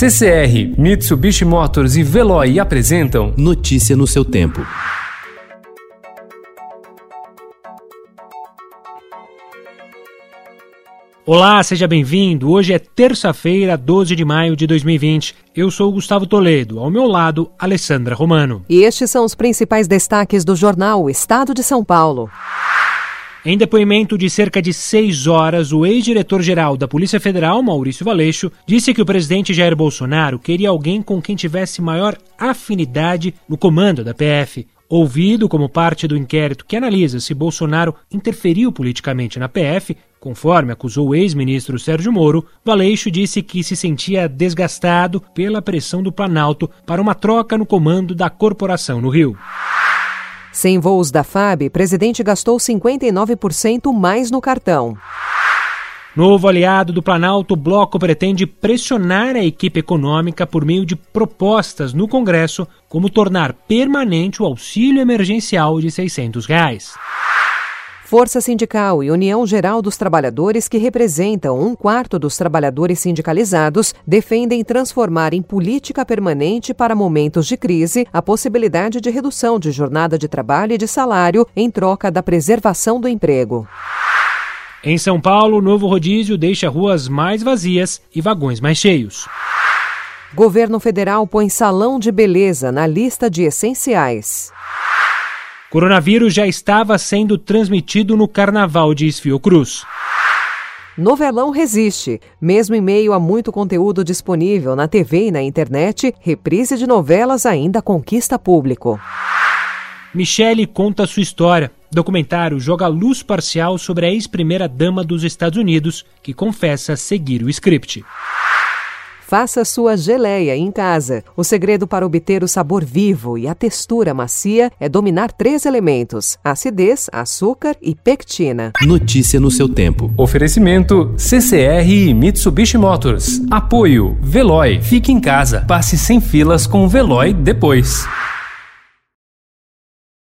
CCR, Mitsubishi Motors e Veloy apresentam Notícia no seu tempo. Olá, seja bem-vindo. Hoje é terça-feira, 12 de maio de 2020. Eu sou Gustavo Toledo, ao meu lado, Alessandra Romano. E estes são os principais destaques do jornal Estado de São Paulo. Em depoimento de cerca de seis horas, o ex-diretor-geral da Polícia Federal, Maurício Valeixo, disse que o presidente Jair Bolsonaro queria alguém com quem tivesse maior afinidade no comando da PF. Ouvido como parte do inquérito que analisa se Bolsonaro interferiu politicamente na PF, conforme acusou o ex-ministro Sérgio Moro, Valeixo disse que se sentia desgastado pela pressão do Planalto para uma troca no comando da corporação no Rio. Sem voos da FAB, presidente gastou 59% mais no cartão. Novo aliado do Planalto, o Bloco pretende pressionar a equipe econômica por meio de propostas no Congresso, como tornar permanente o auxílio emergencial de 600 reais. Força Sindical e União Geral dos Trabalhadores, que representam um quarto dos trabalhadores sindicalizados, defendem transformar em política permanente para momentos de crise a possibilidade de redução de jornada de trabalho e de salário em troca da preservação do emprego. Em São Paulo, o novo rodízio deixa ruas mais vazias e vagões mais cheios. Governo federal põe salão de beleza na lista de essenciais. Coronavírus já estava sendo transmitido no carnaval de Fiocruz. Novelão resiste. Mesmo em meio a muito conteúdo disponível na TV e na internet, reprise de novelas ainda conquista público. Michele conta sua história. Documentário joga luz parcial sobre a ex-primeira-dama dos Estados Unidos, que confessa seguir o script. Faça sua geleia em casa. O segredo para obter o sabor vivo e a textura macia é dominar três elementos: acidez, açúcar e pectina. Notícia no seu tempo. Oferecimento CCR e Mitsubishi Motors. Apoio Veloy. Fique em casa. Passe sem filas com o Veloy depois.